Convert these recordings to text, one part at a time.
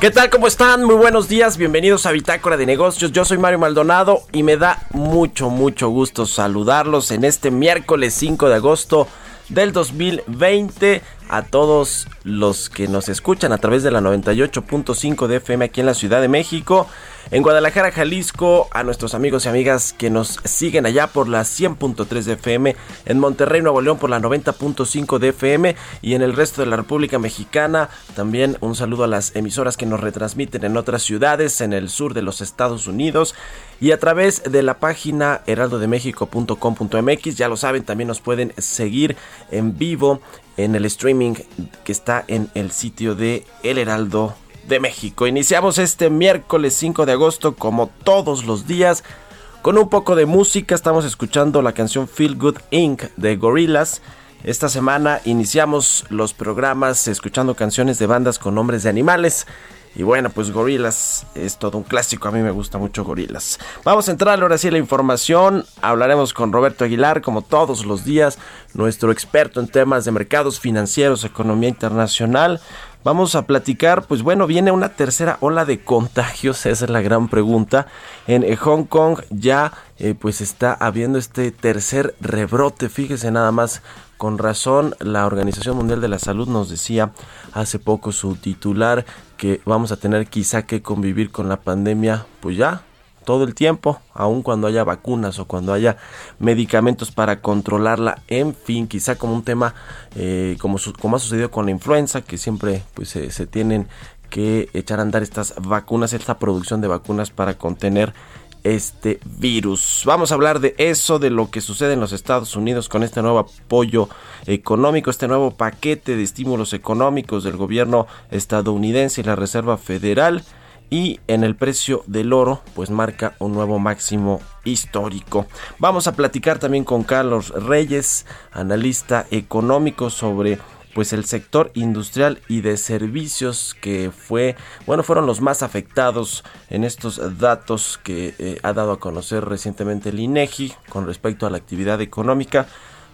¿Qué tal? ¿Cómo están? Muy buenos días, bienvenidos a Bitácora de Negocios. Yo soy Mario Maldonado y me da mucho, mucho gusto saludarlos en este miércoles 5 de agosto del 2020. A todos los que nos escuchan a través de la 98.5 de FM aquí en la Ciudad de México, en Guadalajara, Jalisco, a nuestros amigos y amigas que nos siguen allá por la 100.3 de FM, en Monterrey, Nuevo León por la 90.5 de FM y en el resto de la República Mexicana. También un saludo a las emisoras que nos retransmiten en otras ciudades en el sur de los Estados Unidos y a través de la página heraldodemexico.com.mx. Ya lo saben, también nos pueden seguir en vivo en el streaming que está en el sitio de El Heraldo de México. Iniciamos este miércoles 5 de agosto como todos los días con un poco de música. Estamos escuchando la canción Feel Good Inc. de Gorillaz. Esta semana iniciamos los programas escuchando canciones de bandas con nombres de animales. Y bueno, pues Gorilas es todo un clásico. A mí me gusta mucho Gorilas. Vamos a entrar ahora sí a la información. Hablaremos con Roberto Aguilar, como todos los días, nuestro experto en temas de mercados financieros, economía internacional. Vamos a platicar, pues bueno, viene una tercera ola de contagios, esa es la gran pregunta. En Hong Kong ya eh, pues está habiendo este tercer rebrote, fíjese nada más. Con razón, la Organización Mundial de la Salud nos decía hace poco su titular que vamos a tener quizá que convivir con la pandemia, pues ya todo el tiempo, aun cuando haya vacunas o cuando haya medicamentos para controlarla, en fin, quizá como un tema eh, como, su- como ha sucedido con la influenza, que siempre pues se- se tienen que echar a andar estas vacunas, esta producción de vacunas para contener este virus. Vamos a hablar de eso, de lo que sucede en los Estados Unidos con este nuevo apoyo económico, este nuevo paquete de estímulos económicos del gobierno estadounidense y la Reserva Federal. Y en el precio del oro, pues marca un nuevo máximo histórico. Vamos a platicar también con Carlos Reyes, analista económico, sobre pues el sector industrial y de servicios que fue, bueno, fueron los más afectados en estos datos que eh, ha dado a conocer recientemente el INEGI con respecto a la actividad económica.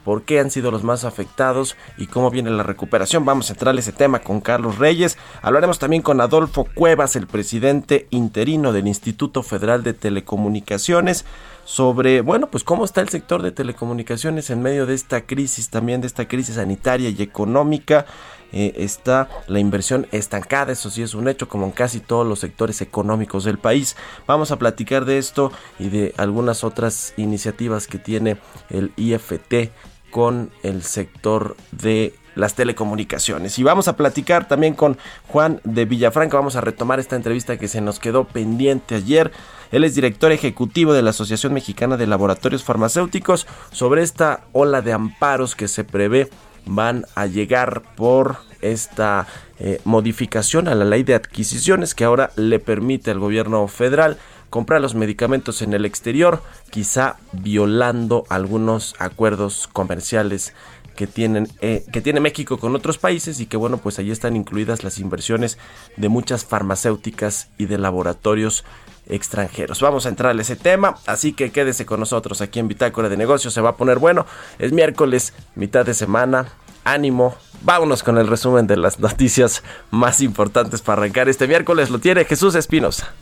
¿Por qué han sido los más afectados y cómo viene la recuperación? Vamos a entrar a ese tema con Carlos Reyes. Hablaremos también con Adolfo Cuevas, el presidente interino del Instituto Federal de Telecomunicaciones, sobre, bueno, pues cómo está el sector de telecomunicaciones en medio de esta crisis, también de esta crisis sanitaria y económica. Eh, está la inversión estancada, eso sí es un hecho, como en casi todos los sectores económicos del país. Vamos a platicar de esto y de algunas otras iniciativas que tiene el IFT con el sector de las telecomunicaciones. Y vamos a platicar también con Juan de Villafranca. Vamos a retomar esta entrevista que se nos quedó pendiente ayer. Él es director ejecutivo de la Asociación Mexicana de Laboratorios Farmacéuticos. Sobre esta ola de amparos que se prevé van a llegar por esta eh, modificación a la ley de adquisiciones que ahora le permite al gobierno federal comprar los medicamentos en el exterior, quizá violando algunos acuerdos comerciales que tienen eh, que tiene México con otros países y que bueno pues allí están incluidas las inversiones de muchas farmacéuticas y de laboratorios extranjeros. Vamos a entrar a ese tema, así que quédese con nosotros aquí en Bitácora de Negocios, se va a poner bueno. Es miércoles, mitad de semana, ánimo. Vámonos con el resumen de las noticias más importantes para arrancar este miércoles. Lo tiene Jesús Espinosa.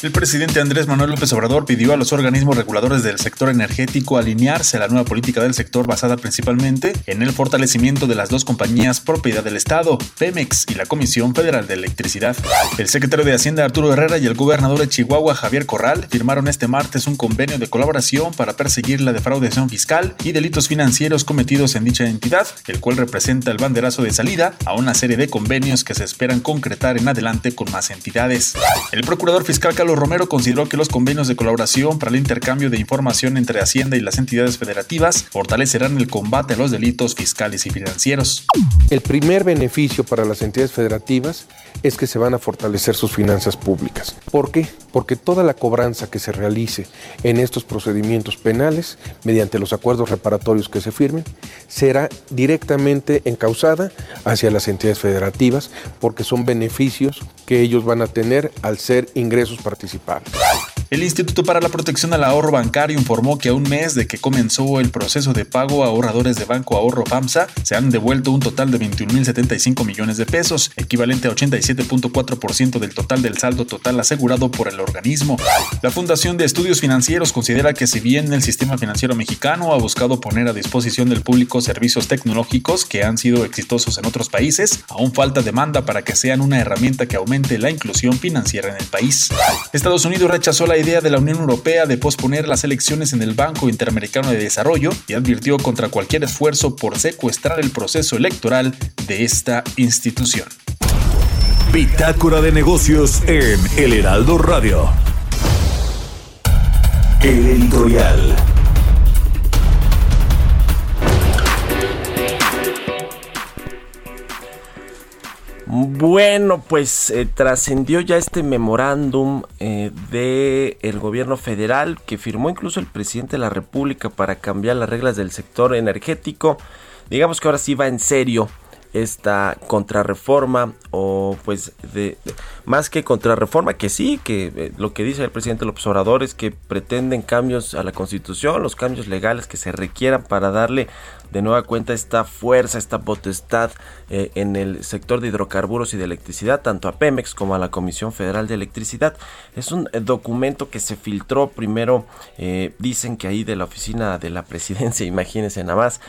El presidente Andrés Manuel López Obrador pidió a los organismos reguladores del sector energético alinearse a la nueva política del sector basada principalmente en el fortalecimiento de las dos compañías propiedad del Estado, Pemex y la Comisión Federal de Electricidad. El secretario de Hacienda Arturo Herrera y el gobernador de Chihuahua Javier Corral firmaron este martes un convenio de colaboración para perseguir la defraudación fiscal y delitos financieros cometidos en dicha entidad, el cual representa el banderazo de salida a una serie de convenios que se esperan concretar en adelante con más entidades. El procurador fiscal Carlos Romero consideró que los convenios de colaboración para el intercambio de información entre Hacienda y las entidades federativas fortalecerán el combate a los delitos fiscales y financieros. El primer beneficio para las entidades federativas es que se van a fortalecer sus finanzas públicas. ¿Por qué? Porque toda la cobranza que se realice en estos procedimientos penales, mediante los acuerdos reparatorios que se firmen, será directamente encausada hacia las entidades federativas, porque son beneficios que ellos van a tener al ser ingresos participar. El Instituto para la Protección al Ahorro Bancario informó que a un mes de que comenzó el proceso de pago a ahorradores de Banco Ahorro FAMSA, se han devuelto un total de 21.075 millones de pesos, equivalente a 87.4% del total del saldo total asegurado por el organismo. La Fundación de Estudios Financieros considera que si bien el sistema financiero mexicano ha buscado poner a disposición del público servicios tecnológicos que han sido exitosos en otros países, aún falta demanda para que sean una herramienta que aumente la inclusión financiera en el país. Estados Unidos rechazó la idea de la Unión Europea de posponer las elecciones en el Banco Interamericano de Desarrollo y advirtió contra cualquier esfuerzo por secuestrar el proceso electoral de esta institución. Bitácora de negocios en El Heraldo Radio. El editorial. Bueno, pues eh, trascendió ya este memorándum eh, del gobierno federal que firmó incluso el presidente de la República para cambiar las reglas del sector energético. Digamos que ahora sí va en serio esta contrarreforma o pues de, más que contrarreforma que sí que eh, lo que dice el presidente López Obrador es que pretenden cambios a la Constitución los cambios legales que se requieran para darle de nueva cuenta esta fuerza esta potestad eh, en el sector de hidrocarburos y de electricidad tanto a Pemex como a la Comisión Federal de Electricidad. Es un eh, documento que se filtró. Primero eh, dicen que ahí de la oficina de la presidencia imagínense nada más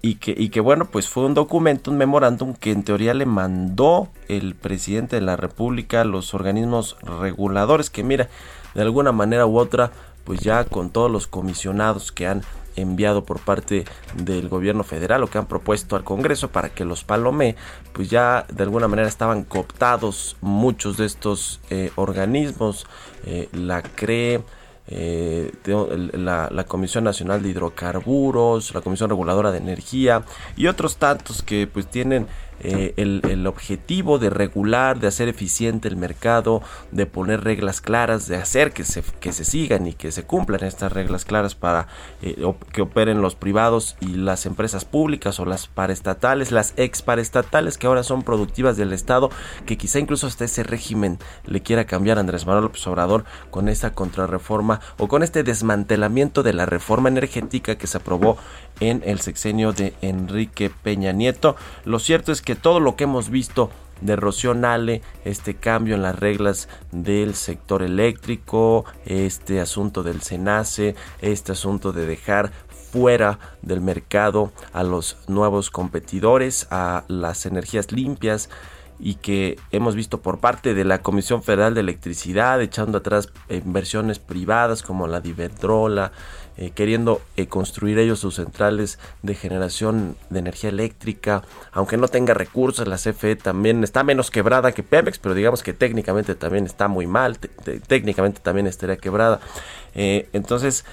y, que, y que bueno, pues fue un documento, un memorándum que en teoría le mandó el presidente de la República a los organismos reguladores, que mira, de alguna manera u otra, pues ya con todos los comisionados que han enviado por parte del gobierno federal o que han propuesto al Congreso para que los palome, pues ya de alguna manera estaban cooptados muchos de estos eh, organismos, eh, la CRE, eh, la, la Comisión Nacional de Hidrocarburos, la Comisión Reguladora de Energía y otros tantos que pues tienen eh, el, objetivo de regular, de hacer eficiente el mercado, de poner reglas claras, de hacer que se, que se sigan y que se cumplan estas reglas claras para eh, que operen los privados y las empresas públicas o las paraestatales, las ex paraestatales que ahora son productivas del Estado, que quizá incluso hasta ese régimen le quiera cambiar a Andrés Manuel López Obrador con esta contrarreforma o con este desmantelamiento de la reforma energética que se aprobó en el sexenio de Enrique Peña Nieto. Lo cierto es que todo lo que hemos visto de Rocío Nale, este cambio en las reglas del sector eléctrico, este asunto del SENACE, este asunto de dejar fuera del mercado a los nuevos competidores, a las energías limpias y que hemos visto por parte de la Comisión Federal de Electricidad echando atrás inversiones privadas como la de Iberdrola, eh, queriendo eh, construir ellos sus centrales de generación de energía eléctrica, aunque no tenga recursos, la CFE también está menos quebrada que Pemex, pero digamos que técnicamente también está muy mal, te- te- técnicamente también estaría quebrada. Eh, entonces,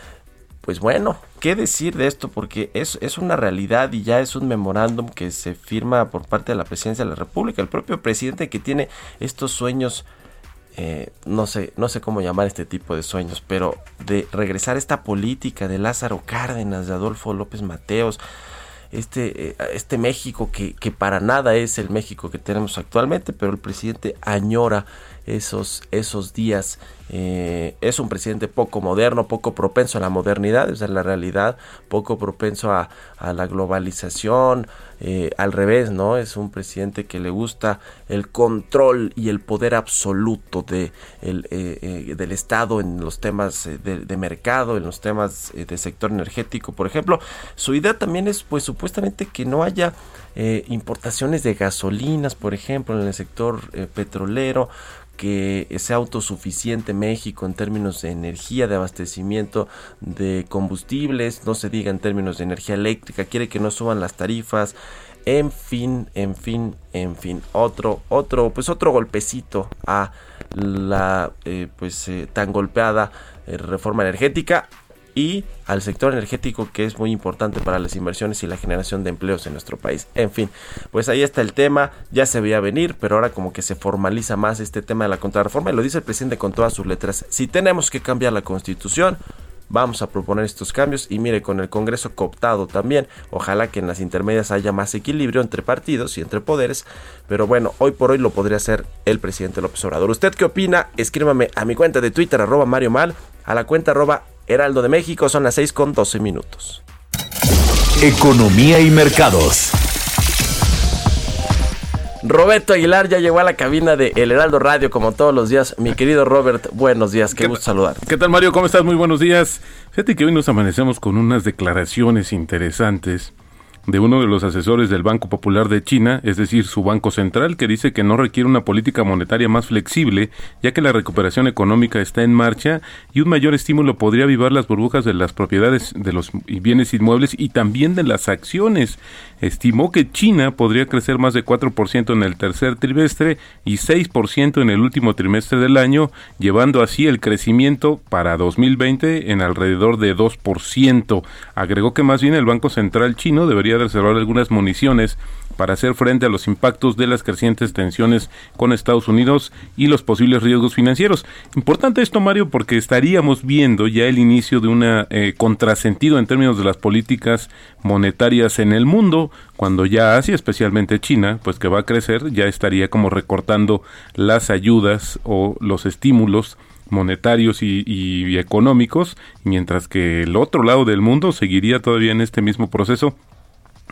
pues bueno, ¿qué decir de esto? Porque es, es una realidad y ya es un memorándum que se firma por parte de la presidencia de la República. El propio presidente que tiene estos sueños, eh, no sé, no sé cómo llamar este tipo de sueños, pero de regresar esta política de Lázaro Cárdenas, de Adolfo López Mateos, este, eh, este México que, que para nada es el México que tenemos actualmente, pero el presidente añora esos, esos días. Eh, es un presidente poco moderno, poco propenso a la modernidad, esa es la realidad, poco propenso a, a la globalización, eh, al revés, ¿no? Es un presidente que le gusta el control y el poder absoluto de el, eh, del Estado en los temas de, de, mercado, en los temas de sector energético, por ejemplo. Su idea también es, pues, supuestamente que no haya importaciones de gasolinas, por ejemplo, en el sector petrolero, que sea autosuficiente México en términos de energía, de abastecimiento de combustibles, no se diga en términos de energía eléctrica, quiere que no suban las tarifas, en fin, en fin, en fin, otro, otro, pues otro golpecito a la eh, pues eh, tan golpeada eh, reforma energética y al sector energético que es muy importante para las inversiones y la generación de empleos en nuestro país. En fin, pues ahí está el tema, ya se veía venir, pero ahora como que se formaliza más este tema de la contrarreforma y lo dice el presidente con todas sus letras. Si tenemos que cambiar la constitución, vamos a proponer estos cambios y mire con el Congreso cooptado también, ojalá que en las intermedias haya más equilibrio entre partidos y entre poderes, pero bueno, hoy por hoy lo podría hacer el presidente López Obrador. ¿Usted qué opina? Escríbame a mi cuenta de Twitter arroba Mario Mal, a la cuenta arroba Heraldo de México, son las 6 con 12 minutos. Economía y mercados. Roberto Aguilar ya llegó a la cabina de El Heraldo Radio como todos los días. Mi querido Robert, buenos días, qué, gusto saludar. ¿Qué tal Mario? ¿Cómo estás? Muy buenos días. Fíjate que hoy nos amanecemos con unas declaraciones interesantes de uno de los asesores del Banco Popular de China, es decir, su Banco Central, que dice que no requiere una política monetaria más flexible, ya que la recuperación económica está en marcha y un mayor estímulo podría avivar las burbujas de las propiedades de los bienes inmuebles y también de las acciones. Estimó que China podría crecer más de 4% en el tercer trimestre y 6% en el último trimestre del año, llevando así el crecimiento para 2020 en alrededor de 2%. Agregó que más bien el Banco Central chino debería de reservar algunas municiones para hacer frente a los impactos de las crecientes tensiones con Estados Unidos y los posibles riesgos financieros. Importante esto, Mario, porque estaríamos viendo ya el inicio de un eh, contrasentido en términos de las políticas monetarias en el mundo, cuando ya Asia, especialmente China, pues que va a crecer, ya estaría como recortando las ayudas o los estímulos monetarios y, y económicos, mientras que el otro lado del mundo seguiría todavía en este mismo proceso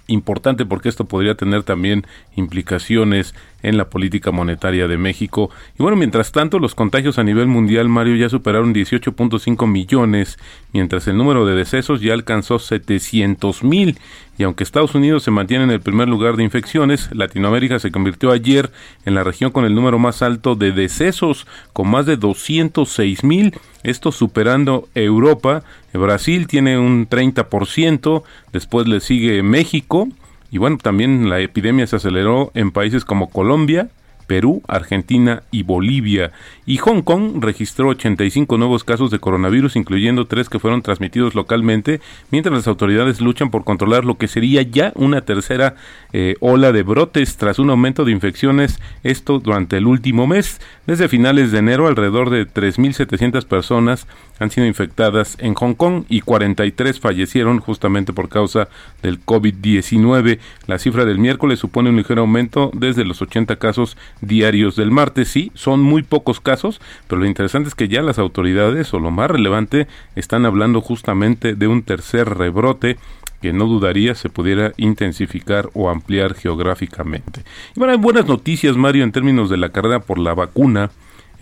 importante porque esto podría tener también implicaciones en la política monetaria de México. Y bueno, mientras tanto, los contagios a nivel mundial, Mario, ya superaron 18.5 millones, mientras el número de decesos ya alcanzó 700 mil. Y aunque Estados Unidos se mantiene en el primer lugar de infecciones, Latinoamérica se convirtió ayer en la región con el número más alto de decesos, con más de 206 mil, esto superando Europa. Brasil tiene un 30%, después le sigue México, y bueno, también la epidemia se aceleró en países como Colombia, Perú, Argentina y Bolivia. Y Hong Kong registró 85 nuevos casos de coronavirus, incluyendo tres que fueron transmitidos localmente, mientras las autoridades luchan por controlar lo que sería ya una tercera eh, ola de brotes tras un aumento de infecciones, esto durante el último mes. Desde finales de enero, alrededor de 3.700 personas han sido infectadas en Hong Kong y 43 fallecieron justamente por causa del COVID-19. La cifra del miércoles supone un ligero aumento desde los 80 casos diarios del martes. Sí, son muy pocos casos, pero lo interesante es que ya las autoridades, o lo más relevante, están hablando justamente de un tercer rebrote que no dudaría se pudiera intensificar o ampliar geográficamente. Y bueno, hay buenas noticias, Mario, en términos de la carrera por la vacuna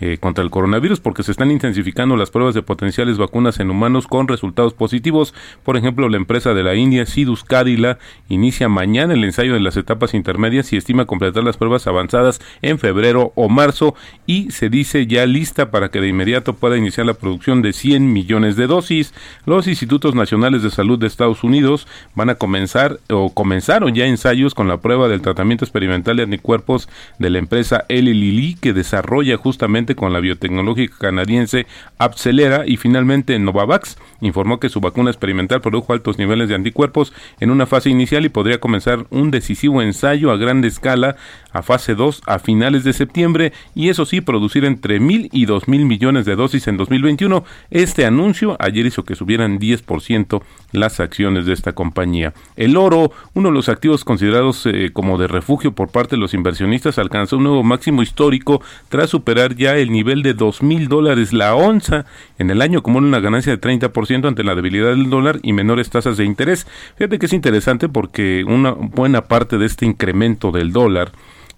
eh, contra el coronavirus porque se están intensificando las pruebas de potenciales vacunas en humanos con resultados positivos. Por ejemplo, la empresa de la India, Sidus Cadila, inicia mañana el ensayo de las etapas intermedias y estima completar las pruebas avanzadas en febrero o marzo y se dice ya lista para que de inmediato pueda iniciar la producción de 100 millones de dosis. Los institutos nacionales de salud de Estados Unidos van a comenzar o comenzaron ya ensayos con la prueba del tratamiento experimental de anticuerpos de la empresa Eli Lilly que desarrolla justamente con la biotecnológica canadiense Abcelera y finalmente Novavax informó que su vacuna experimental produjo altos niveles de anticuerpos en una fase inicial y podría comenzar un decisivo ensayo a gran escala a fase 2 a finales de septiembre y eso sí producir entre mil y dos mil millones de dosis en 2021. Este anuncio ayer hizo que subieran 10% las acciones de esta compañía. El oro, uno de los activos considerados eh, como de refugio por parte de los inversionistas, alcanzó un nuevo máximo histórico tras superar ya el nivel de dos mil dólares la onza en el año como una ganancia de 30% ante la debilidad del dólar y menores tasas de interés. Fíjate que es interesante porque una buena parte de este incremento del dólar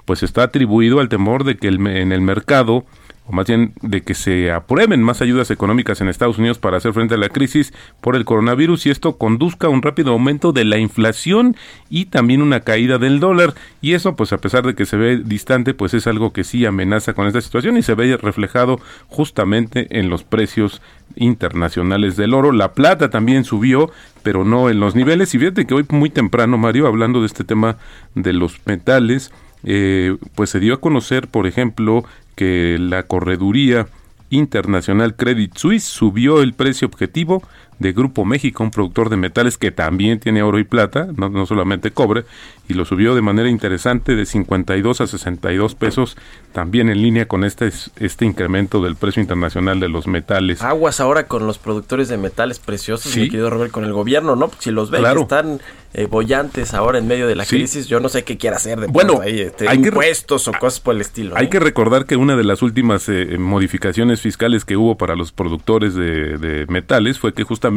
pues está atribuido al temor de que el, en el mercado más bien de que se aprueben más ayudas económicas en Estados Unidos para hacer frente a la crisis por el coronavirus y esto conduzca a un rápido aumento de la inflación y también una caída del dólar y eso pues a pesar de que se ve distante pues es algo que sí amenaza con esta situación y se ve reflejado justamente en los precios internacionales del oro. La plata también subió, pero no en los niveles. Y fíjate que hoy muy temprano, Mario, hablando de este tema de los metales, eh, pues se dio a conocer, por ejemplo, que la correduría internacional Credit Suisse subió el precio objetivo de Grupo México, un productor de metales que también tiene oro y plata, no, no, solamente cobre, y lo subió de manera interesante de 52 a 62 pesos, también en línea con este, este incremento del precio internacional de los metales. Aguas ahora con los productores de metales preciosos, Sí. mi querido Robert, con el gobierno, ¿no? Si los ven Claro. que están eh, bollantes ahora en medio de la Sí. crisis, yo no sé qué quiera hacer de Bueno, ahí, este, hay que- impuestos o cosas por el estilo. Hay ¿no? que recordar que una de las últimas eh, modificaciones fiscales que hubo para los productores de, de metales fue que justamente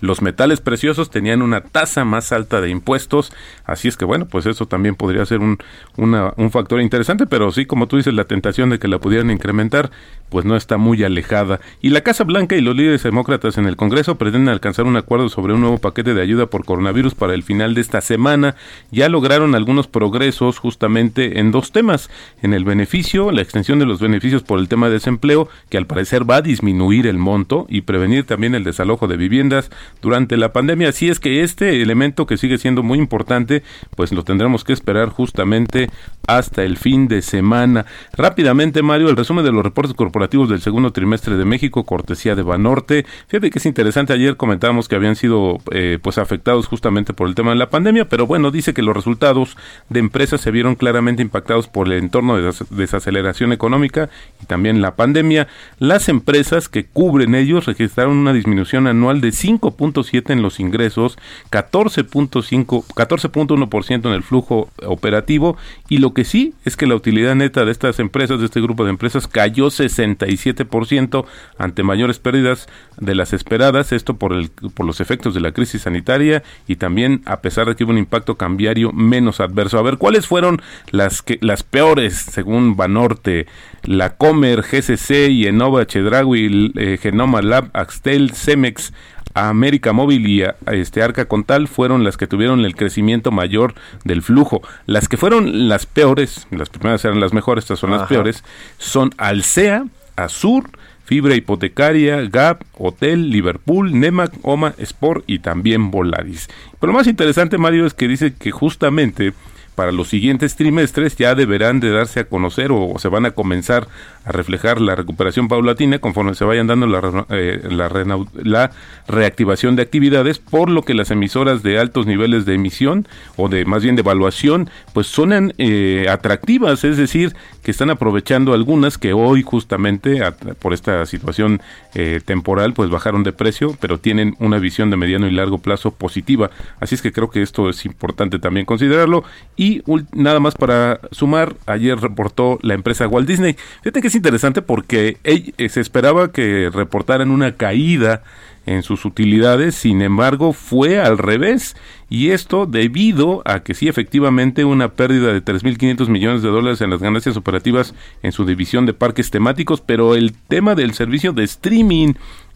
los metales preciosos tenían una tasa más alta de impuestos, así es que bueno, pues eso también podría ser un, un factor interesante, pero sí, como tú dices, la tentación de que la pudieran incrementar, pues no está muy alejada. Y la Casa Blanca y los líderes demócratas en el Congreso pretenden alcanzar un acuerdo sobre un nuevo paquete de ayuda por coronavirus para el final de esta semana. Ya lograron algunos progresos justamente en dos temas. En el beneficio, la extensión de los beneficios por el tema de desempleo, que al parecer va a disminuir el monto y prevenir también el desalojo de viviendas durante la pandemia. Así es que este elemento que sigue siendo muy importante, pues lo tendremos que esperar justamente hasta el fin de semana. Rápidamente, Mario, el resumen de los reportes corporativos del segundo trimestre de México, cortesía de Banorte. Fíjate que es interesante, ayer comentábamos que habían sido eh, pues afectados justamente por el tema de la pandemia, pero bueno, dice que los resultados de empresas se vieron claramente impactados por el entorno de des- desaceleración económica y también la pandemia. Las empresas que cubren ellos registraron una disminución anual de 5.7 en los ingresos, 14.5 14.1% en el flujo operativo y lo que sí es que la utilidad neta de estas empresas, de este grupo de empresas cayó 67% ante mayores pérdidas de las esperadas, esto por el por los efectos de la crisis sanitaria y también a pesar de que hubo un impacto cambiario menos adverso. A ver, ¿cuáles fueron las que las peores según Banorte? La Comer, GCC y Enova Chedraui, eh, Genoma Lab, Axtel, Cemex, América Móvil y a- este Arca Contal fueron las que tuvieron el crecimiento mayor del flujo. Las que fueron las peores, las primeras eran las mejores, estas son las peores, son Alsea, Azur, Fibra Hipotecaria, Gap, Hotel, Liverpool, Nemac, Oma, Sport y también Volaris. Pero lo más interesante, Mario, es que dice que justamente para los siguientes trimestres ya deberán de darse a conocer o, se van a comenzar a reflejar la recuperación paulatina conforme se vayan dando la, eh, reactivación de actividades, por lo que las emisoras de altos niveles de emisión o de más bien de evaluación, pues sonan eh, atractivas, es decir, que están aprovechando algunas que hoy justamente por esta situación eh, temporal pues bajaron de precio, pero tienen una visión de mediano y largo plazo positiva. Así es que creo que esto es importante también considerarlo. Y ul- nada más para sumar, ayer reportó la empresa Walt Disney. Fíjate que es interesante porque eh, se esperaba que reportaran una caída en sus utilidades, sin embargo fue al revés y esto debido a que sí efectivamente una pérdida de 3.500 millones de dólares en las ganancias operativas en su división de parques temáticos, pero el tema del servicio de streaming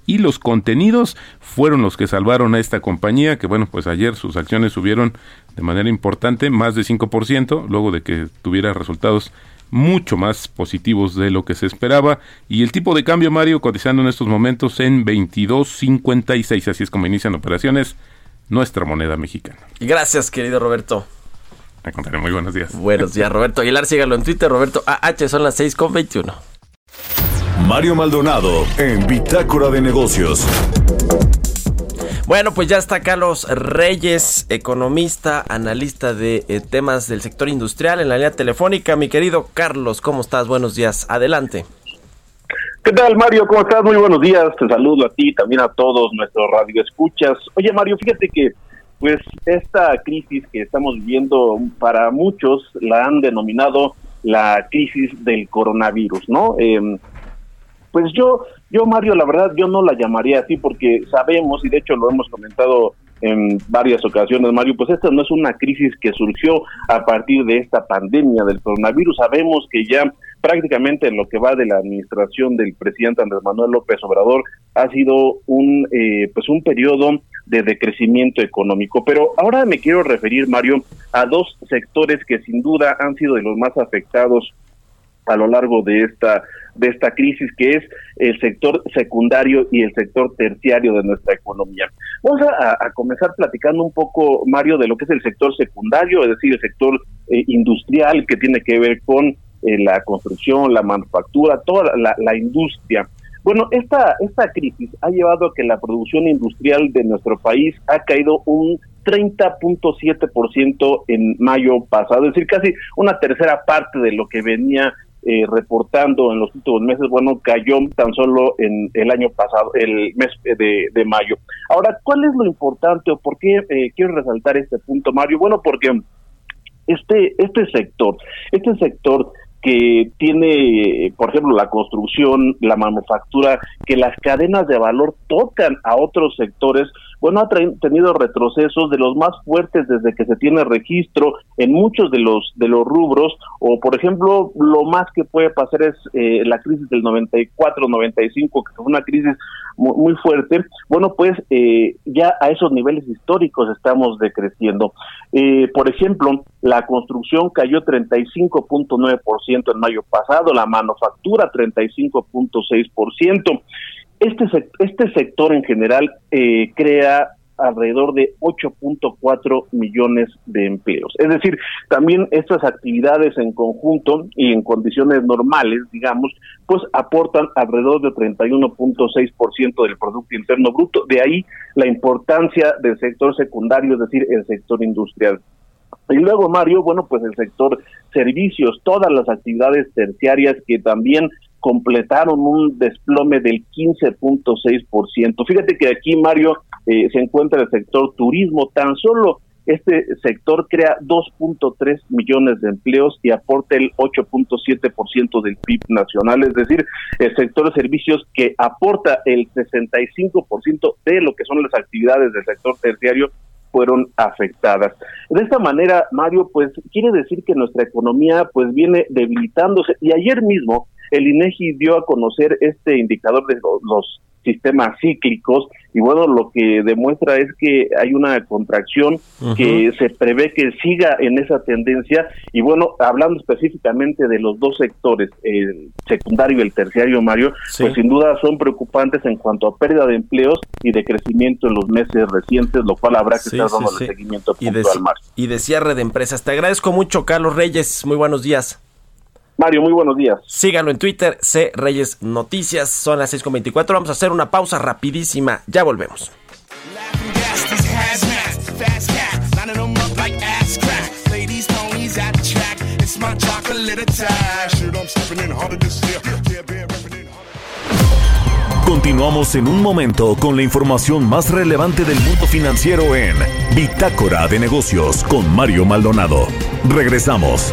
y los contenidos fueron los que salvaron a esta compañía, que bueno, pues ayer sus acciones subieron de manera importante, más de 5%, luego de que tuviera resultados mucho más positivos de lo que se esperaba y el tipo de cambio Mario cotizando en estos momentos en 22.56 así es como inician operaciones nuestra moneda mexicana. Y gracias, querido Roberto. Me contaré muy buenos días. Buenos días, Roberto Aguilar. Sígalo en Twitter, Roberto AH. Son las 6 con 21. Mario Maldonado en Bitácora de Negocios. Bueno, pues ya está Carlos Reyes, economista, analista de eh, temas del sector industrial en la línea telefónica. Mi querido Carlos, ¿cómo estás? Buenos días. Adelante. ¿Qué tal, Mario? ¿Cómo estás? Muy buenos días. Te saludo a ti y también a todos nuestros radioescuchas. Oye, Mario, fíjate que pues esta crisis que estamos viviendo para muchos la han denominado la crisis del coronavirus, ¿no? Eh, pues yo, yo Mario, la verdad, yo no la llamaría así porque sabemos, y de hecho lo hemos comentado en varias ocasiones, Mario, pues esta no es una crisis que surgió a partir de esta pandemia del coronavirus. Sabemos que ya prácticamente en lo que va de la administración del presidente Andrés Manuel López Obrador ha sido un eh, pues un periodo de decrecimiento económico. Pero ahora me quiero referir, Mario, a dos sectores que sin duda han sido de los más afectados a lo largo de esta de esta crisis que es el sector secundario y el sector terciario de nuestra economía. Vamos a, comenzar platicando un poco, Mario, de lo que es el sector secundario, es decir, el sector eh, industrial que tiene que ver con eh, la construcción, la manufactura, toda la, la industria. Bueno, esta, esta crisis ha llevado a que la producción industrial de nuestro país ha caído un 30.7% en mayo pasado, es decir, casi una tercera parte de lo que venía eh, reportando en los últimos meses, bueno, cayó tan solo en el año pasado, el mes de, mayo. Ahora, ¿cuál es lo importante o por qué eh, quiero resaltar este punto, Mario? Bueno, porque este, este sector, este sector que tiene, por ejemplo, la construcción, la manufactura, que las cadenas de valor tocan a otros sectores, bueno, ha tenido retrocesos de los más fuertes desde que se tiene registro en muchos de los de los rubros, o por ejemplo, lo más que puede pasar es eh, la crisis del 94-95, que fue una crisis muy, fuerte. Bueno, pues eh, ya a esos niveles históricos estamos decreciendo. Eh, por ejemplo, la construcción cayó 35.9% en mayo pasado, la manufactura 35.6%. Este, este sector en general eh, crea alrededor de 8.4 millones de empleos. Es decir, también estas actividades en conjunto y en condiciones normales, digamos, pues aportan alrededor de 31.6% del Producto Interno Bruto. De ahí la importancia del sector secundario, es decir, el sector industrial. Y luego, Mario, bueno, pues el sector servicios, todas las actividades terciarias que también completaron un desplome del 15.6%. Fíjate que aquí, Mario, eh, se encuentra el sector turismo. Tan solo este sector crea 2.3 millones de empleos y aporta el 8.7% del PIB nacional, es decir, el sector de servicios que aporta el 65% de lo que son las actividades del sector terciario fueron afectadas. De esta manera, Mario, pues quiere decir que nuestra economía pues viene debilitándose y ayer mismo el INEGI dio a conocer este indicador de los, sistemas cíclicos y bueno, lo que demuestra es que hay una contracción que se prevé que siga en esa tendencia y bueno, hablando específicamente de los dos sectores, el secundario y el terciario, Mario, pues sin duda son preocupantes en cuanto a pérdida de empleos y de crecimiento en los meses recientes, lo cual habrá que estar dando seguimiento y de, y de cierre de empresas. Te agradezco mucho, Carlos Reyes. Muy buenos días. Mario, muy buenos días. Síganlo en Twitter, C Reyes Noticias. Son las 6.24. Vamos a hacer una pausa rapidísima. Ya volvemos. Continuamos en un momento con la información más relevante del mundo financiero en Bitácora de Negocios con Mario Maldonado. Regresamos.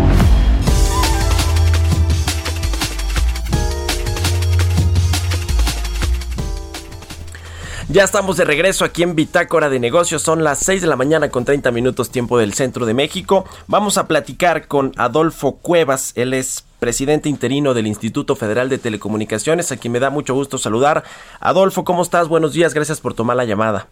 Ya estamos de regreso aquí en Bitácora de Negocios. Son las 6 de la mañana con 30 minutos tiempo del centro de México. Vamos a platicar con Adolfo Cuevas. Él es presidente interino del Instituto Federal de Telecomunicaciones, a quien me da mucho gusto saludar. Adolfo, ¿cómo estás? Buenos días, gracias por tomar la llamada.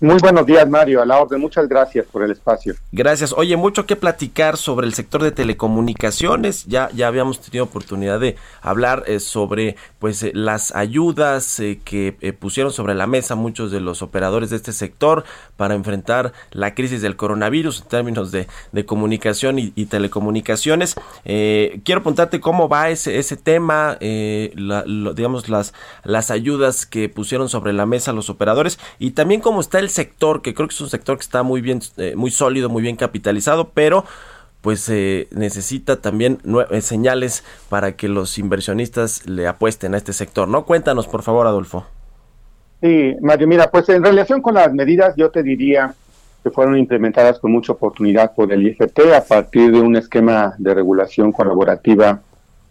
Muy buenos días, Mario. A la orden. Muchas gracias por el espacio. Gracias. Oye, mucho que platicar sobre el sector de telecomunicaciones. Ya, ya habíamos tenido oportunidad de hablar eh, sobre pues eh, las ayudas eh, que pusieron sobre la mesa muchos de los operadores de este sector para enfrentar la crisis del coronavirus en términos de, de comunicación y, telecomunicaciones. quiero preguntarte cómo va ese, ese tema, digamos, las, las ayudas que pusieron sobre la mesa los operadores y también cómo está el sector, que creo que es un sector que está muy bien, eh, muy sólido, muy bien capitalizado, pero pues eh, necesita también eh, señales para que los inversionistas le apuesten a este sector, ¿no? Cuéntanos, por favor, Adolfo. Sí, Mario, mira, pues en relación con las medidas, yo te diría que fueron implementadas con mucha oportunidad por el IFT a partir de un esquema de regulación colaborativa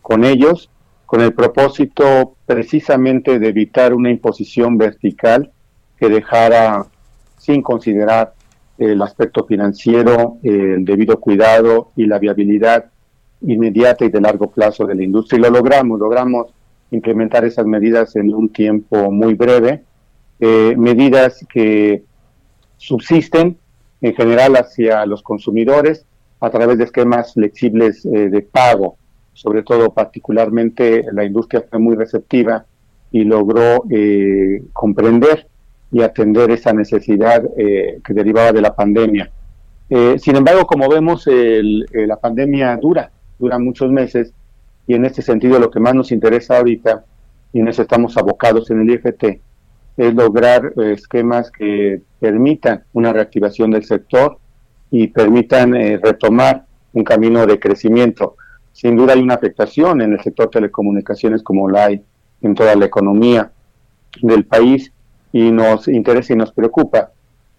con ellos, con el propósito precisamente de evitar una imposición vertical que dejara sin considerar el aspecto financiero, el debido cuidado y la viabilidad inmediata y de largo plazo de la industria. Y lo logramos, logramos implementar esas medidas en un tiempo muy breve, eh, medidas que subsisten en general hacia los consumidores a través de esquemas flexibles eh, de pago. Sobre todo, particularmente, la industria fue muy receptiva y logró eh, comprender y atender esa necesidad eh, que derivaba de la pandemia. Eh, sin embargo, como vemos, el, eh, la pandemia dura, dura muchos meses y en este sentido lo que más nos interesa ahorita, y en eso estamos abocados en el IFT, es lograr esquemas que permitan una reactivación del sector y permitan retomar un camino de crecimiento. Sin duda hay una afectación en el sector telecomunicaciones como la hay en toda la economía del país y nos interesa y nos preocupa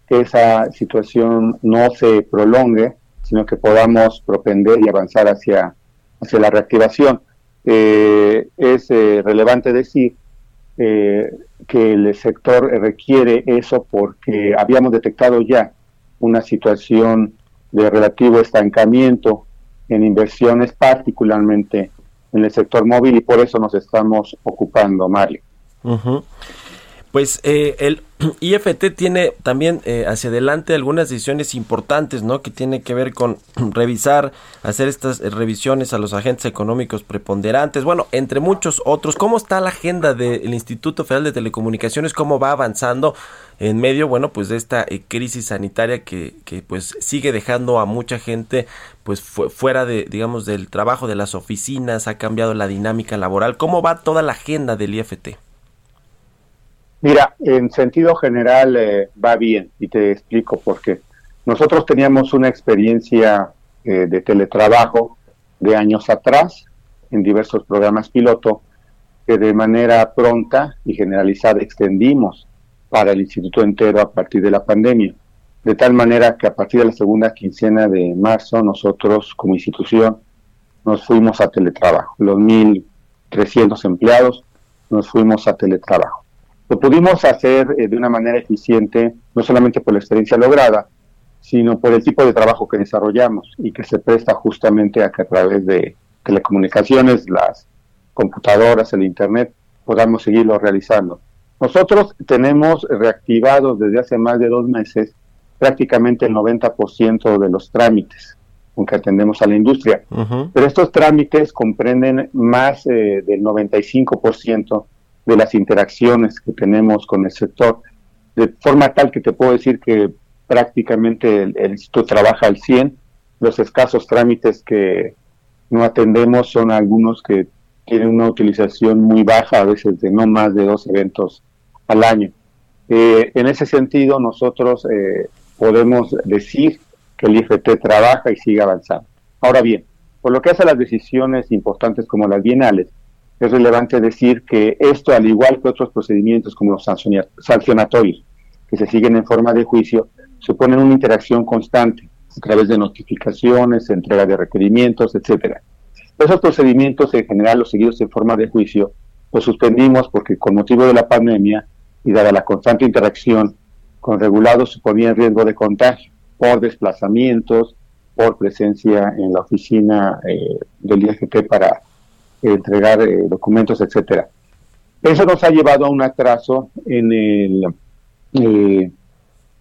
que esa situación no se prolongue, sino que podamos propender y avanzar hacia, hacia la reactivación. Eh, es eh, relevante decir eh, que el sector requiere eso porque habíamos detectado ya una situación de relativo estancamiento en inversiones, particularmente en el sector móvil, y por eso nos estamos ocupando, Mario. Pues eh, el IFT tiene también eh, hacia adelante algunas decisiones importantes, ¿no? Que tiene que ver con revisar, hacer estas eh, revisiones a los agentes económicos preponderantes, bueno, entre muchos otros. ¿Cómo está la agenda del Instituto Federal de Telecomunicaciones? ¿Cómo va avanzando en medio, bueno, pues de esta crisis sanitaria que, que pues sigue dejando a mucha gente pues fuera de, digamos, del trabajo de las oficinas, ha cambiado la dinámica laboral. ¿Cómo va toda la agenda del IFT? Mira, en sentido general eh, va bien y te explico por qué. Nosotros teníamos una experiencia eh, de teletrabajo de años atrás en diversos programas piloto que de manera pronta y generalizada extendimos para el instituto entero a partir de la pandemia. De tal manera que a partir de la segunda quincena de marzo nosotros como institución nos fuimos a teletrabajo. Los 1.300 empleados nos fuimos a teletrabajo. Lo pudimos hacer eh, de una manera eficiente, no solamente por la experiencia lograda, sino por el tipo de trabajo que desarrollamos y que se presta justamente a que a través de telecomunicaciones, las computadoras, el Internet, podamos seguirlo realizando. Nosotros tenemos reactivados desde hace más de dos meses prácticamente el 90% de los trámites con que atendemos a la industria. Pero estos trámites comprenden más eh, del 95% de las interacciones que tenemos con el sector, de forma tal que te puedo decir que prácticamente el, instituto trabaja al 100, los escasos trámites que no atendemos son algunos que tienen una utilización muy baja, a veces de no más de dos eventos al año. Eh, en ese sentido, nosotros eh, podemos decir que el IFT trabaja y sigue avanzando. Ahora bien, por lo que hace a las decisiones importantes como las bienales, es relevante decir que esto, al igual que otros procedimientos como los sancionatorios, que se siguen en forma de juicio, suponen una interacción constante a través de notificaciones, entrega de requerimientos, etcétera. Esos procedimientos en general los seguidos en forma de juicio los suspendimos porque con motivo de la pandemia y dada la constante interacción con regulados suponía riesgo de contagio por desplazamientos, por presencia en la oficina eh, del IFT para entregar eh, documentos, etcétera. Eso nos ha llevado a un atraso en el, eh,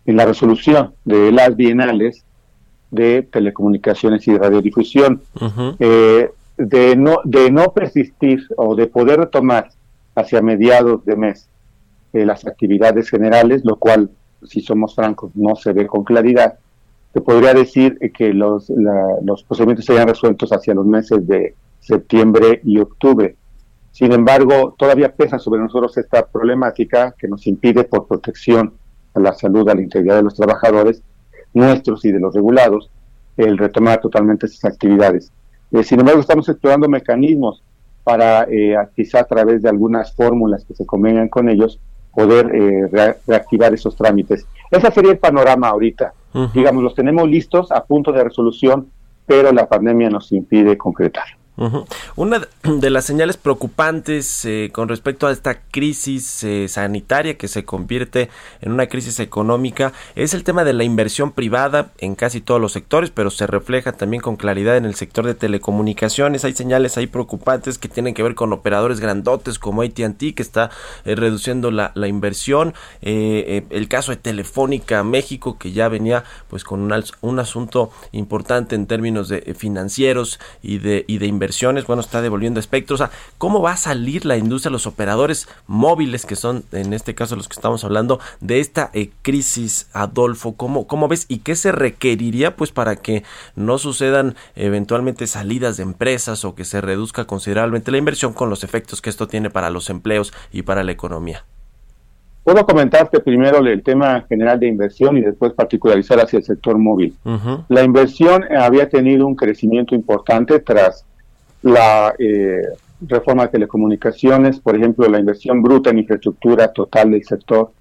en la resolución de las bienales de telecomunicaciones y radiodifusión. Eh, de, no, de no persistir o de poder retomar hacia mediados de mes eh, las actividades generales, lo cual, si somos francos, no se ve con claridad, se podría decir que los, los procedimientos serían resueltos hacia los meses de septiembre y octubre. Sin embargo, todavía pesa sobre nosotros esta problemática que nos impide por protección a la salud, a la integridad de los trabajadores nuestros y de los regulados, el retomar totalmente esas actividades. Eh, sin embargo, estamos explorando mecanismos para, eh, quizá a través de algunas fórmulas que se convengan con ellos, poder eh, reactivar esos trámites. Ese sería el panorama ahorita. Digamos, los tenemos listos a punto de resolución, pero la pandemia nos impide concretar. Una de las señales preocupantes eh, con respecto a esta crisis eh, sanitaria que se convierte en una crisis económica es el tema de la inversión privada en casi todos los sectores, pero se refleja también con claridad en el sector de telecomunicaciones. Hay señales ahí preocupantes que tienen que ver con operadores grandotes como ATT que está eh, reduciendo la, inversión. el caso de Telefónica México que ya venía pues con un, un asunto importante en términos de financieros y de, y de inversión inversiones, bueno, está devolviendo espectro. O sea, ¿cómo va a salir la industria, los operadores móviles, que son en este caso los que estamos hablando, de esta eh, crisis, Adolfo? ¿Cómo, ¿Cómo ves y qué se requeriría pues para que no sucedan eventualmente salidas de empresas o que se reduzca considerablemente la inversión con los efectos que esto tiene para los empleos y para la economía? Puedo comentarte primero el tema general de inversión y después particularizar hacia el sector móvil. La inversión había tenido un crecimiento importante tras la eh, reforma de telecomunicaciones, por ejemplo, la inversión bruta en infraestructura total del sector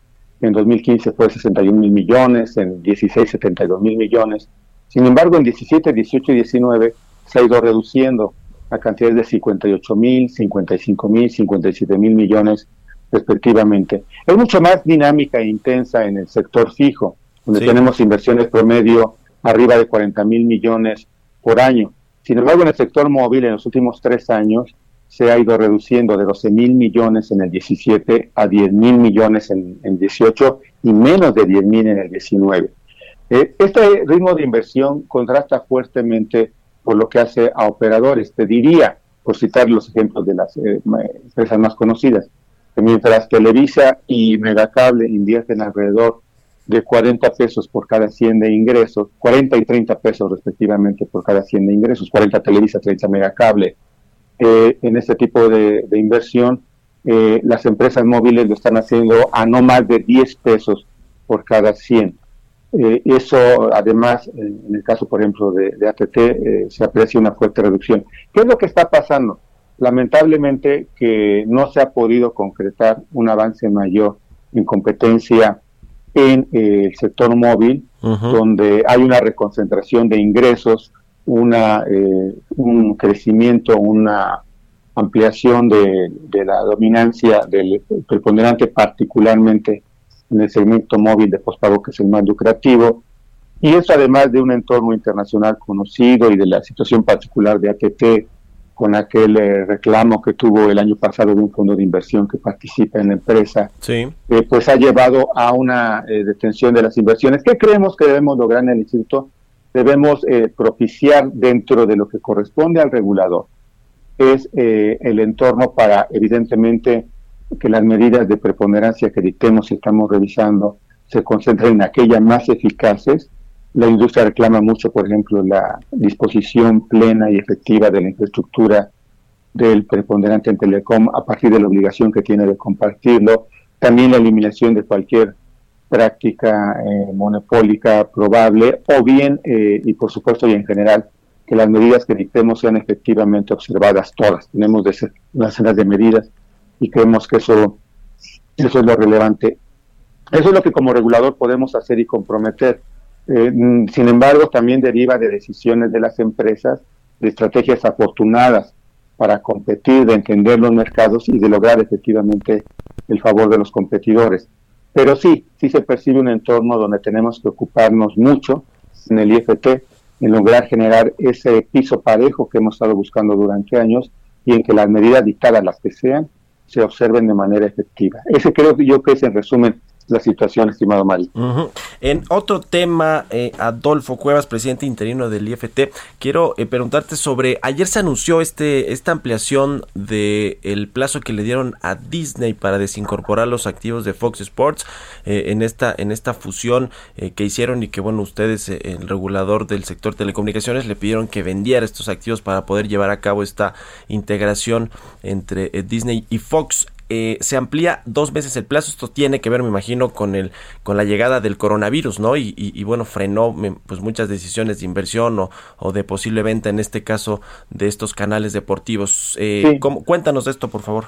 en 2015 fue 61 mil millones, en 16 72 mil millones. Sin embargo, en 17, 18 y 19 se ha ido reduciendo a cantidades de 58 mil, 55 mil, 57 mil millones respectivamente. Es mucho más dinámica e intensa en el sector fijo, donde tenemos inversiones promedio arriba de 40 mil millones por año. Sin embargo, en el sector móvil en los últimos tres años se ha ido reduciendo de 12 mil millones en el 17 a 10 mil millones en el 18 y menos de 10 mil en el 19. Eh, este ritmo de inversión contrasta fuertemente por lo que hace a operadores. Te diría, por citar los ejemplos de las eh, empresas más conocidas, que mientras Televisa y Megacable invierten alrededor de 40 pesos por cada 100 de ingresos, 40 y 30 pesos respectivamente por cada 100 de ingresos, 40 Televisa, 30 Megacable. Eh, en este tipo de, inversión, eh, las empresas móviles lo están haciendo a no más de 10 pesos por cada 100. Eh, eso, además, en el caso, por ejemplo, de, de ATT, se aprecia una fuerte reducción. ¿Qué es lo que está pasando? Lamentablemente que no se ha podido concretar un avance mayor en competencia en eh, el sector móvil, donde hay una reconcentración de ingresos, una, eh, un crecimiento, una ampliación de, la dominancia del preponderante, particularmente en el segmento móvil de pospago, que es el más lucrativo. Y eso además de un entorno internacional conocido y de la situación particular de ATT, con aquel eh, reclamo que tuvo el año pasado de un fondo de inversión que participa en la empresa, sí. Eh, pues ha llevado a una eh, detención de las inversiones. ¿Qué creemos que debemos lograr en el instituto? Debemos propiciar dentro de lo que corresponde al regulador, es el entorno para, evidentemente, que las medidas de preponderancia que dictemos y estamos revisando se concentren en aquellas más eficaces la industria reclama mucho, por ejemplo, la disposición plena y efectiva de la infraestructura del preponderante en Telecom a partir de la obligación que tiene de compartirlo. También la eliminación de cualquier práctica eh, monopólica probable o bien, eh, y por supuesto y en general, que las medidas que dictemos sean efectivamente observadas todas. Tenemos de ser de medidas y creemos que eso, eso es lo relevante. Eso es lo que como regulador podemos hacer y comprometer eh, mm, sin embargo, también deriva de decisiones de las empresas, de estrategias afortunadas para competir, de entender los mercados y de lograr efectivamente el favor de los competidores. Pero sí, sí se percibe un entorno donde tenemos que ocuparnos mucho en el IFT, en lograr generar ese piso parejo que hemos estado buscando durante años y en que las medidas dictadas, las que sean, se observen de manera efectiva. Ese creo yo que es en resumen la situación, estimado Mario. Ujú. En otro tema, eh, Adolfo Cuevas, presidente interino del IFT, quiero eh, preguntarte sobre, ayer se anunció este esta ampliación de el plazo que le dieron a Disney para desincorporar los activos de Fox Sports eh, en esta en esta fusión eh, que hicieron y que bueno, ustedes eh, el regulador del sector telecomunicaciones le pidieron que vendiera estos activos para poder llevar a cabo esta integración entre Disney y Fox eh, se amplía dos veces el plazo. Esto tiene que ver, me imagino, con el con la llegada del coronavirus, ¿no? Y, y- y, bueno, frenó pues muchas decisiones de inversión o, o de posible venta, en este caso, de estos canales deportivos. Eh, Sí. ¿cómo- cuéntanos de esto, por favor.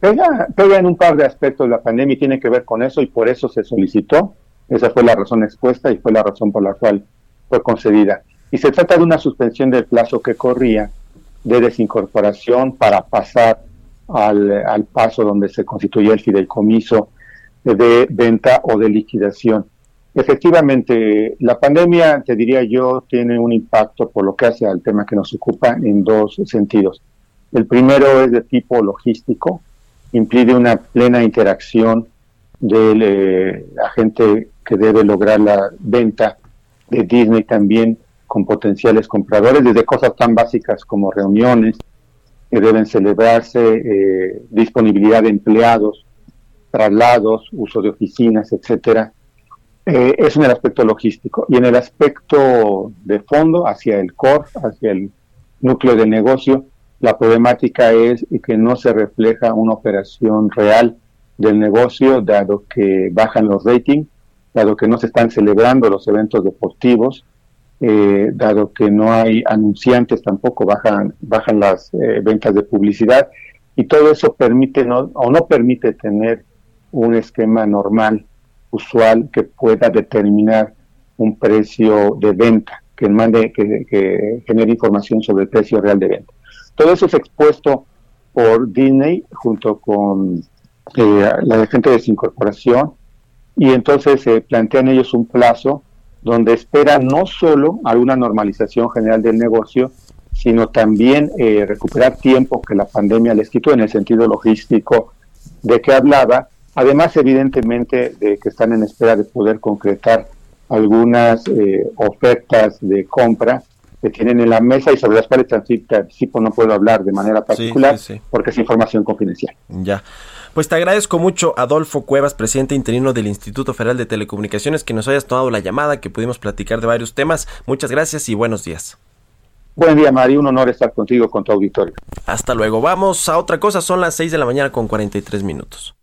Pega, pega en un par de aspectos la pandemia y tiene que ver con eso y por eso se solicitó. Esa fue la razón expuesta y fue la razón por la cual fue concedida. Y se trata de una suspensión del plazo que corría de desincorporación para pasar al, al paso donde se constituye el fideicomiso de venta o de liquidación. Efectivamente, la pandemia, te diría yo, tiene un impacto por lo que hace al tema que nos ocupa en dos sentidos. El primero es de tipo logístico, implica una plena interacción del eh, agente que debe lograr la venta de Disney también con potenciales compradores, desde cosas tan básicas como reuniones que deben celebrarse, eh, disponibilidad de empleados, traslados, uso de oficinas, etcétera. Eh, es en el aspecto logístico. Y en el aspecto de fondo, hacia el core, hacia el núcleo del negocio, la problemática es que no se refleja una operación real del negocio, dado que bajan los ratings, dado que no se están celebrando los eventos deportivos, eh, dado que no hay anunciantes tampoco, bajan, bajan las eh, ventas de publicidad, y todo eso permite no, o no permite tener un esquema normal, usual, que pueda determinar un precio de venta, que mande, que, genere información sobre el precio real de venta. Todo eso es expuesto por Disney junto con eh, la gente de desincorporación y entonces se plantean ellos un plazo donde esperan no solo alguna normalización general del negocio, sino también eh, recuperar tiempo que la pandemia les quitó en el sentido logístico de que hablaba, además evidentemente de que están en espera de poder concretar algunas eh, ofertas de compra que tienen en la mesa y sobre las cuales te anticipo no puedo hablar de manera particular sí, sí. porque es información confidencial. Ya. Pues te agradezco mucho, Adolfo Cuevas, presidente interino del Instituto Federal de Telecomunicaciones, que nos hayas tomado la llamada, que pudimos platicar de varios temas. Muchas gracias y buenos días. Buen día, María. Un honor estar contigo, con tu auditorio. Hasta luego. Vamos a otra cosa. Son las 6 de la mañana con 43 minutos.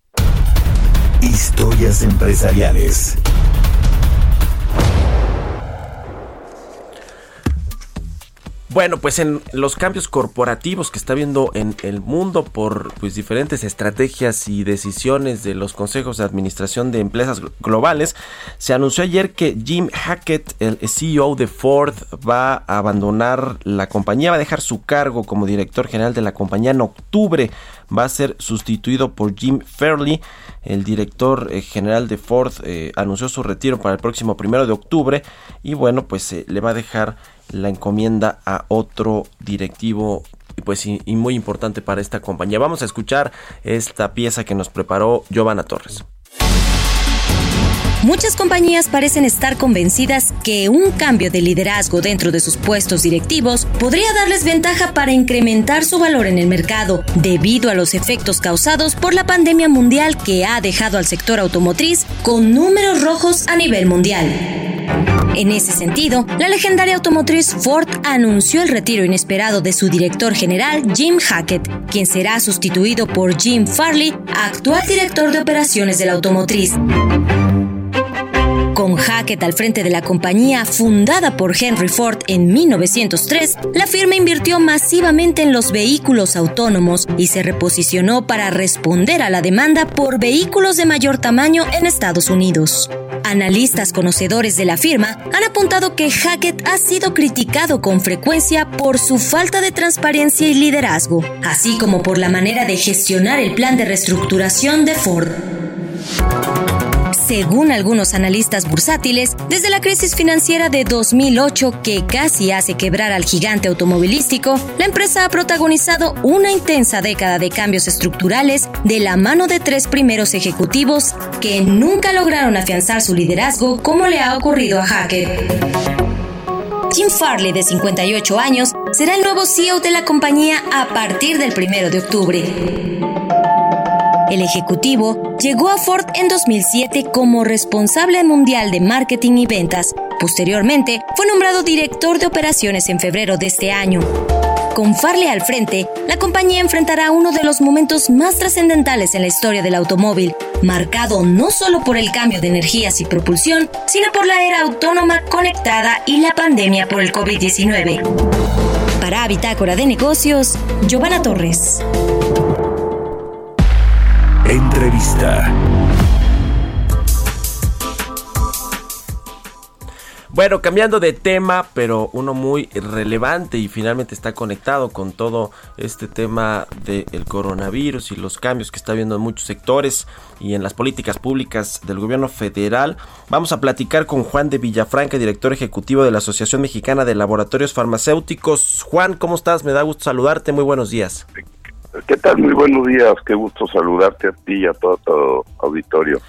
Historias empresariales. Bueno, pues en los cambios corporativos que está viendo en el mundo por pues diferentes estrategias y decisiones de los consejos de administración de empresas glo- globales, se anunció ayer que Jim Hackett, el CEO de Ford, va a abandonar la compañía, va a dejar su cargo como director general de la compañía en octubre, va a ser sustituido por Jim Fairley, el director eh, general de Ford eh, anunció su retiro para el próximo primero de octubre y bueno, pues eh, le va a dejar la encomienda a otro directivo pues y, y muy importante para esta compañía. Vamos a escuchar esta pieza que nos preparó Giovanna Torres. Muchas compañías parecen estar convencidas que un cambio de liderazgo dentro de sus puestos directivos podría darles ventaja para incrementar su valor en el mercado, debido a los efectos causados por la pandemia mundial que ha dejado al sector automotriz con números rojos a nivel mundial. En ese sentido, la legendaria automotriz Ford anunció el retiro inesperado de su director general Jim Hackett, quien será sustituido por Jim Farley, actual director de operaciones de la automotriz. Con Hackett al frente de la compañía fundada por Henry Ford en 1903, la firma invirtió masivamente en los vehículos autónomos y se reposicionó para responder a la demanda por vehículos de mayor tamaño en Estados Unidos. Analistas conocedores de la firma han apuntado que Hackett ha sido criticado con frecuencia por su falta de transparencia y liderazgo, así como por la manera de gestionar el plan de reestructuración de Ford. Según algunos analistas bursátiles, desde la crisis financiera de 2008 que casi hace quebrar al gigante automovilístico, la empresa ha protagonizado una intensa década de cambios estructurales de la mano de tres primeros ejecutivos que nunca lograron afianzar su liderazgo como le ha ocurrido a Hacker. Tim Farley, de 58 años, será el nuevo CEO de la compañía a partir del 1 de octubre. El ejecutivo llegó a Ford en 2007 como responsable mundial de marketing y ventas. Posteriormente, fue nombrado director de operaciones en febrero de este año. Con Farley al frente, la compañía enfrentará uno de los momentos más trascendentales en la historia del automóvil, marcado no solo por el cambio de energías y propulsión, sino por la era autónoma conectada y la pandemia por el COVID-19. Para Bitácora de Negocios, Giovanna Torres. Entrevista. Bueno, cambiando de tema, pero uno muy relevante y finalmente está conectado con todo este tema del coronavirus y los cambios que está habiendo en muchos sectores y en las políticas públicas del gobierno federal. Vamos a platicar con Juan de Villafranca, director ejecutivo de la Asociación Mexicana de Laboratorios Farmacéuticos. Juan, ¿cómo estás? Me da gusto saludarte. Muy buenos días. ¿Qué tal? Muy buenos días. Qué gusto saludarte a ti y a todo tu auditorio.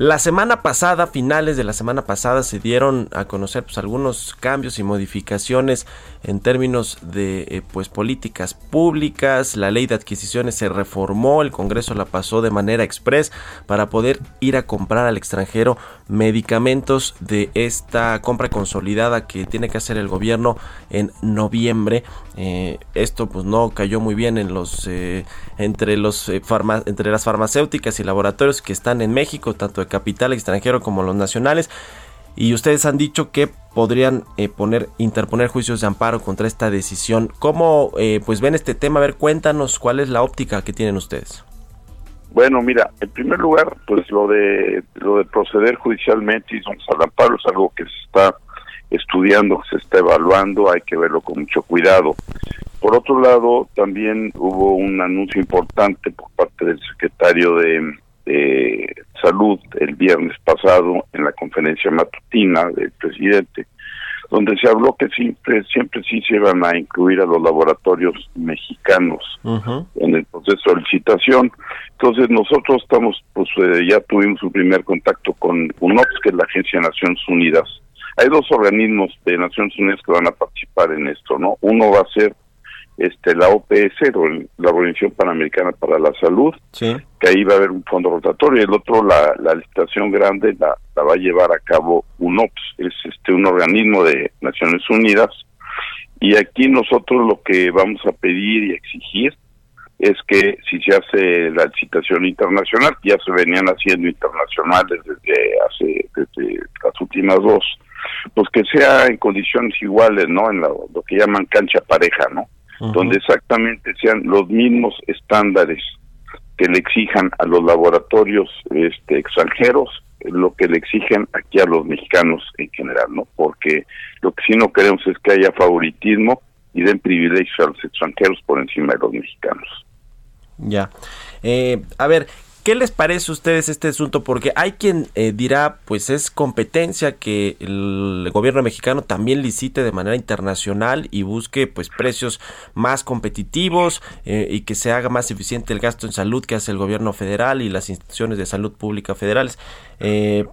La semana pasada, finales de la semana pasada, se dieron a conocer pues, algunos cambios y modificaciones en términos de eh, pues políticas públicas. La ley de adquisiciones se reformó, el Congreso la pasó de manera express para poder ir a comprar al extranjero medicamentos de esta compra consolidada que tiene que hacer el gobierno en noviembre. Eh, esto pues no cayó muy bien en los eh, entre los entre las farmacéuticas y laboratorios que están en México, tanto de capital extranjero como los nacionales. Y ustedes han dicho que podrían eh, poner, interponer juicios de amparo contra esta decisión. ¿Cómo eh, pues ven este tema? A ver, cuéntanos cuál es la óptica que tienen ustedes. Bueno, mira, en primer lugar, pues lo de lo de proceder judicialmente y al amparo es algo que se está estudiando, se está evaluando, hay que verlo con mucho cuidado. Por otro lado, también hubo un anuncio importante por parte del secretario de Salud el viernes pasado en la conferencia matutina del presidente, donde se habló que siempre, siempre sí se iban a incluir a los laboratorios mexicanos en el proceso de licitación. Entonces nosotros estamos, pues eh, ya tuvimos un primer contacto con UNOPS, que es la Agencia de Naciones Unidas. Hay dos organismos de Naciones Unidas que van a participar en esto, ¿no? Uno va a ser este la OPS, la Organización Panamericana para la Salud, que ahí va a haber un fondo rotatorio, y el otro, la, la licitación grande, la, la, va a llevar a cabo UNOPS, es este un organismo de Naciones Unidas, y aquí nosotros lo que vamos a pedir y exigir es que si se hace la licitación internacional, ya se venían haciendo internacionales desde hace desde las últimas dos, pues que sea en condiciones iguales, ¿no? En lo que llaman cancha pareja, ¿no? donde exactamente sean los mismos estándares que le exijan a los laboratorios este, extranjeros lo que le exigen aquí a los mexicanos en general, ¿no? Porque lo que sí no queremos es que haya favoritismo y den privilegios a los extranjeros por encima de los mexicanos. Ya. Eh, a ver, ¿Qué les parece a ustedes este asunto? Porque hay quien eh, dirá, pues es competencia que el gobierno mexicano también licite de manera internacional y busque pues precios más competitivos eh, y que se haga más eficiente el gasto en salud que hace el gobierno federal y las instituciones de salud pública federales. Eh,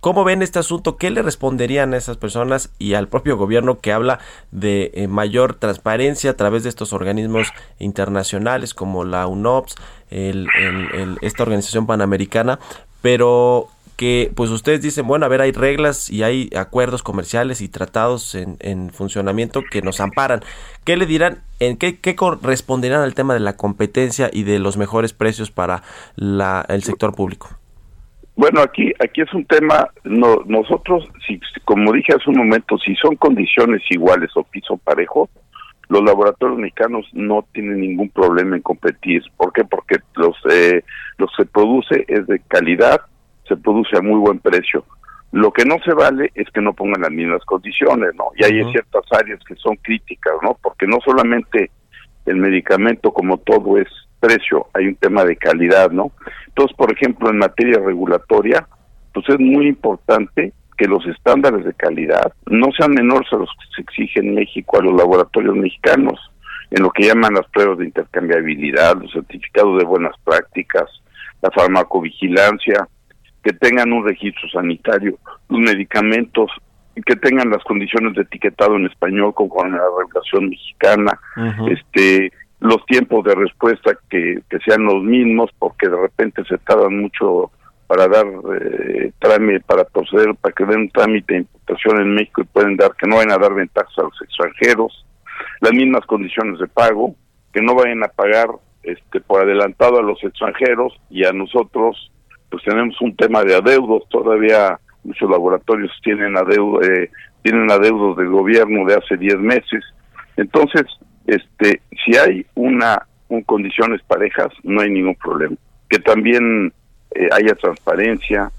¿Cómo ven este asunto? ¿Qué le responderían a esas personas y al propio gobierno que habla de mayor transparencia a través de estos organismos internacionales como la UNOPS, esta organización panamericana, pero que pues ustedes dicen, bueno, a ver, hay reglas y hay acuerdos comerciales y tratados en, funcionamiento que nos amparan. ¿Qué le dirán? ¿En qué, qué corresponderán al tema de la competencia y de los mejores precios para la, el sector público? Bueno, aquí aquí es un tema, no, nosotros, si, como dije hace un momento, si son condiciones iguales o piso parejo, los laboratorios mexicanos no tienen ningún problema en competir. ¿Por qué? Porque los, eh, lo que se produce es de calidad, se produce a muy buen precio. Lo que no se vale es que no pongan las mismas condiciones, ¿no? Y hay ciertas áreas que son críticas, ¿no? Porque no solamente el medicamento como todo es precio, hay un tema de calidad, ¿no? Entonces, por ejemplo, en materia regulatoria, pues es muy importante que los estándares de calidad no sean menores a los que se exigen en México a los laboratorios mexicanos, en lo que llaman las pruebas de intercambiabilidad, los certificados de buenas prácticas, la farmacovigilancia, que tengan un registro sanitario, los medicamentos, que tengan las condiciones de etiquetado en español con la regulación mexicana, este los tiempos de respuesta que, que sean los mismos, porque de repente se tardan mucho para dar eh, trámite, para proceder, para que den un trámite de importación en México y pueden dar, que no vayan a dar ventajas a los extranjeros, las mismas condiciones de pago, que no vayan a pagar este por adelantado a los extranjeros y a nosotros, pues tenemos un tema de adeudos, todavía muchos laboratorios tienen adeudos, eh, tienen adeudos del gobierno de hace 10 meses, entonces, este, si hay una un condiciones parejas, no hay ningún problema. Que también eh, haya transparencia,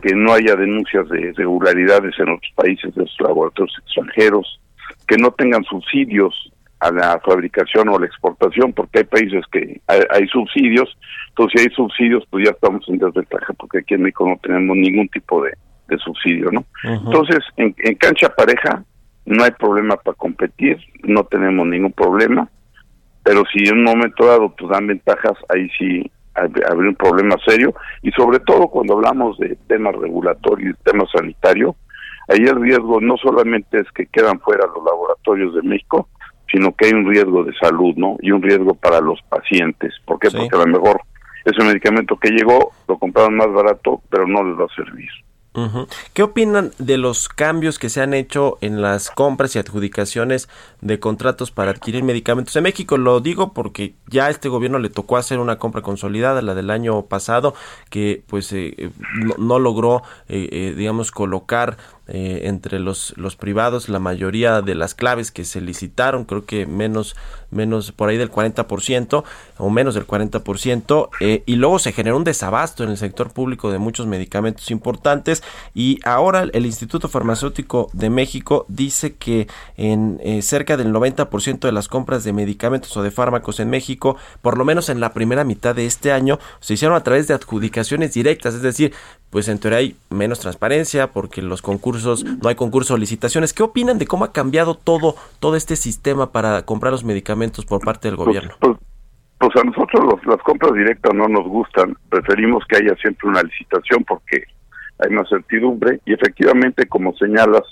que no haya denuncias de irregularidades en otros países de los laboratorios extranjeros, que no tengan subsidios a la fabricación o a la exportación, porque hay países que hay, subsidios, entonces si hay subsidios, pues ya estamos en desventaja, porque aquí en México no tenemos ningún tipo de, subsidio, ¿no? Entonces, en, en cancha pareja no hay problema para competir, no tenemos ningún problema, pero si en un momento dado pues dan ventajas, ahí sí habría un problema serio y sobre todo cuando hablamos de temas regulatorios y temas sanitarios, ahí el riesgo no solamente es que quedan fuera los laboratorios de México, sino que hay un riesgo de salud, ¿no? Y un riesgo para los pacientes. ¿Por qué? Porque a lo mejor ese medicamento que llegó lo compraron más barato, pero no les va a servir. ¿Qué opinan de los cambios que se han hecho en las compras y adjudicaciones de contratos para adquirir medicamentos en México? Lo digo porque ya a este gobierno le tocó hacer una compra consolidada, la del año pasado, que pues eh, no, logró, eh, eh, digamos, colocar eh, entre los, los privados la mayoría de las claves que se licitaron, creo que menos, menos por ahí del 40% o menos del 40%, eh, y luego se generó un desabasto en el sector público de muchos medicamentos importantes y ahora el Instituto Farmacéutico de México dice que en eh, cerca del 90% de las compras de medicamentos o de fármacos en México, por lo menos en la primera mitad de este año, se hicieron a través de adjudicaciones directas, es decir, pues en teoría hay menos transparencia porque los concursos, no hay concursos o licitaciones. ¿Qué opinan de cómo ha cambiado todo, todo este sistema para comprar los medicamentos por parte del gobierno? Pues, pues, a nosotros las compras directas no nos gustan, preferimos que haya siempre una licitación porque hay más certidumbre y efectivamente como señalas,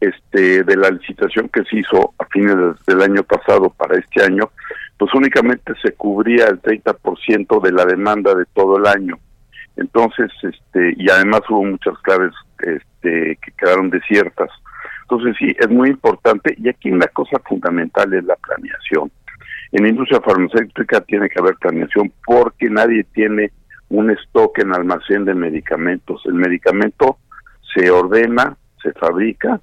este de la licitación que se hizo a fines del año pasado para este año, pues únicamente se cubría el 30% de la demanda de todo el año entonces, este, y además hubo muchas claves este, que quedaron desiertas. Entonces, sí, es muy importante. Y aquí una cosa fundamental es la planeación. En la industria farmacéutica tiene que haber planeación porque nadie tiene un stock en almacén de medicamentos. El medicamento se ordena, se fabrica,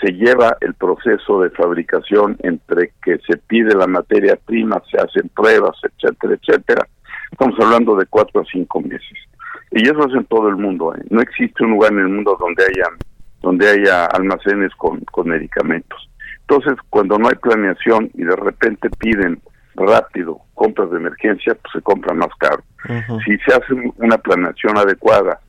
se lleva el proceso de fabricación entre que se pide la materia prima, se hacen pruebas, etcétera, etcétera. Estamos hablando de cuatro a cinco meses. Y eso es en todo el mundo. ¿eh? No existe un lugar en el mundo donde haya, donde haya almacenes con, con medicamentos. Entonces, cuando no hay planeación y de repente piden rápido compras de emergencia, pues se compra más caro. Si se hace una planeación adecuada,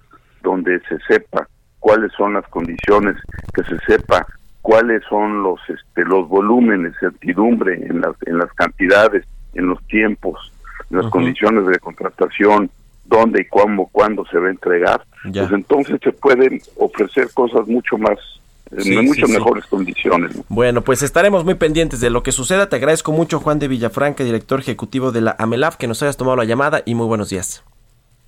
donde se sepa cuáles son las condiciones, que se sepa cuáles son los este, los volúmenes, certidumbre en las en las cantidades, en los tiempos, en las condiciones de contratación, dónde y cómo, cuándo se va a entregar, pues entonces se pueden ofrecer cosas mucho más en mucho mejores condiciones. Bueno, pues estaremos muy pendientes de lo que suceda. Te agradezco mucho, Juan de Villafranca, director ejecutivo de la AMELAF, que nos hayas tomado la llamada y muy buenos días.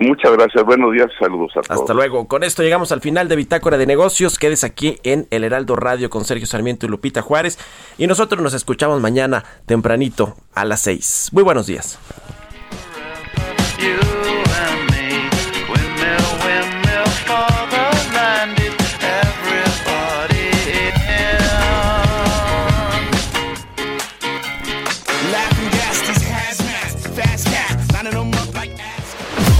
Muchas gracias, buenos días, saludos a todos. Hasta luego. Con esto llegamos al final de Bitácora de Negocios. Quedes aquí en El Heraldo Radio con Sergio Sarmiento y Lupita Juárez. Y nosotros nos escuchamos mañana tempranito a las 6. Muy buenos días.